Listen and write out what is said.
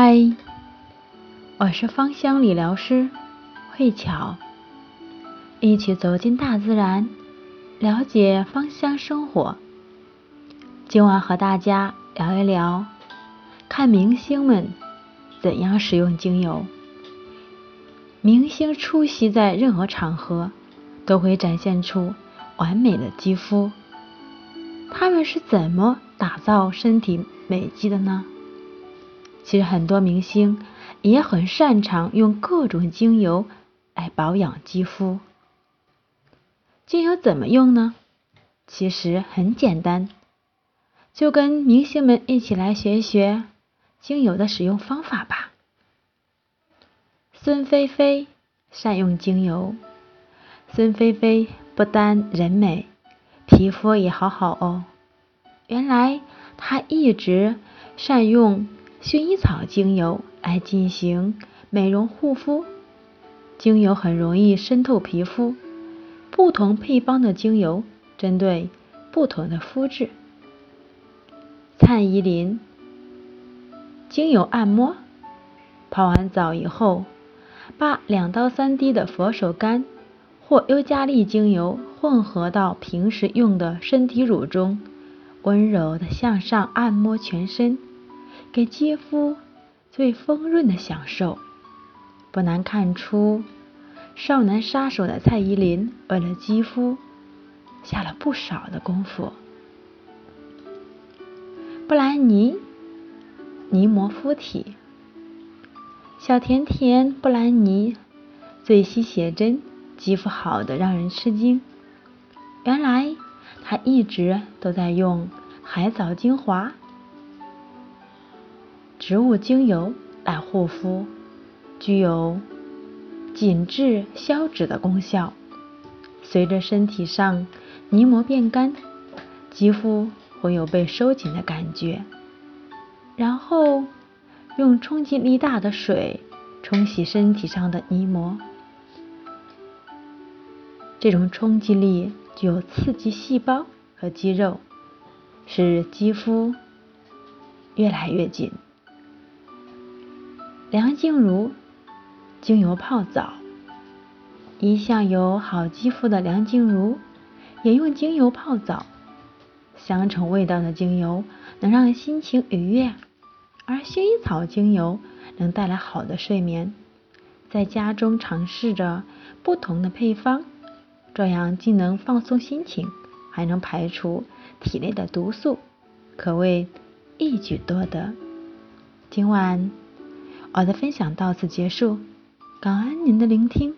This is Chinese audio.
嗨，我是芳香理疗师慧巧，一起走进大自然，了解芳香生活。今晚和大家聊一聊，看明星们怎样使用精油。明星出席在任何场合，都会展现出完美的肌肤。他们是怎么打造身体美肌的呢？其实很多明星也很擅长用各种精油来保养肌肤。精油怎么用呢？其实很简单，就跟明星们一起来学一学精油的使用方法吧。孙菲菲善用精油。孙菲菲不单人美，皮肤也好好哦。原来她一直善用。薰衣草精油来进行美容护肤，精油很容易渗透皮肤。不同配方的精油针对不同的肤质。蔡依林精油按摩，泡完澡以后，把两到三滴的佛手柑或尤加利精油混合到平时用的身体乳中，温柔的向上按摩全身。给肌肤最丰润的享受，不难看出，少男杀手的蔡依林为了肌肤下了不少的功夫。布兰妮泥膜敷体，小甜甜布兰妮最吸写真，肌肤好的让人吃惊。原来她一直都在用海藻精华。植物精油来护肤，具有紧致消脂的功效。随着身体上泥膜变干，肌肤会有被收紧的感觉。然后用冲击力大的水冲洗身体上的泥膜，这种冲击力具有刺激细胞和肌肉，使肌肤越来越紧。梁静茹精油泡澡，一向有好肌肤的梁静茹也用精油泡澡。香橙味道的精油能让心情愉悦，而薰衣草精油能带来好的睡眠。在家中尝试着不同的配方，这样既能放松心情，还能排除体内的毒素，可谓一举多得。今晚。我的分享到此结束，感恩您的聆听。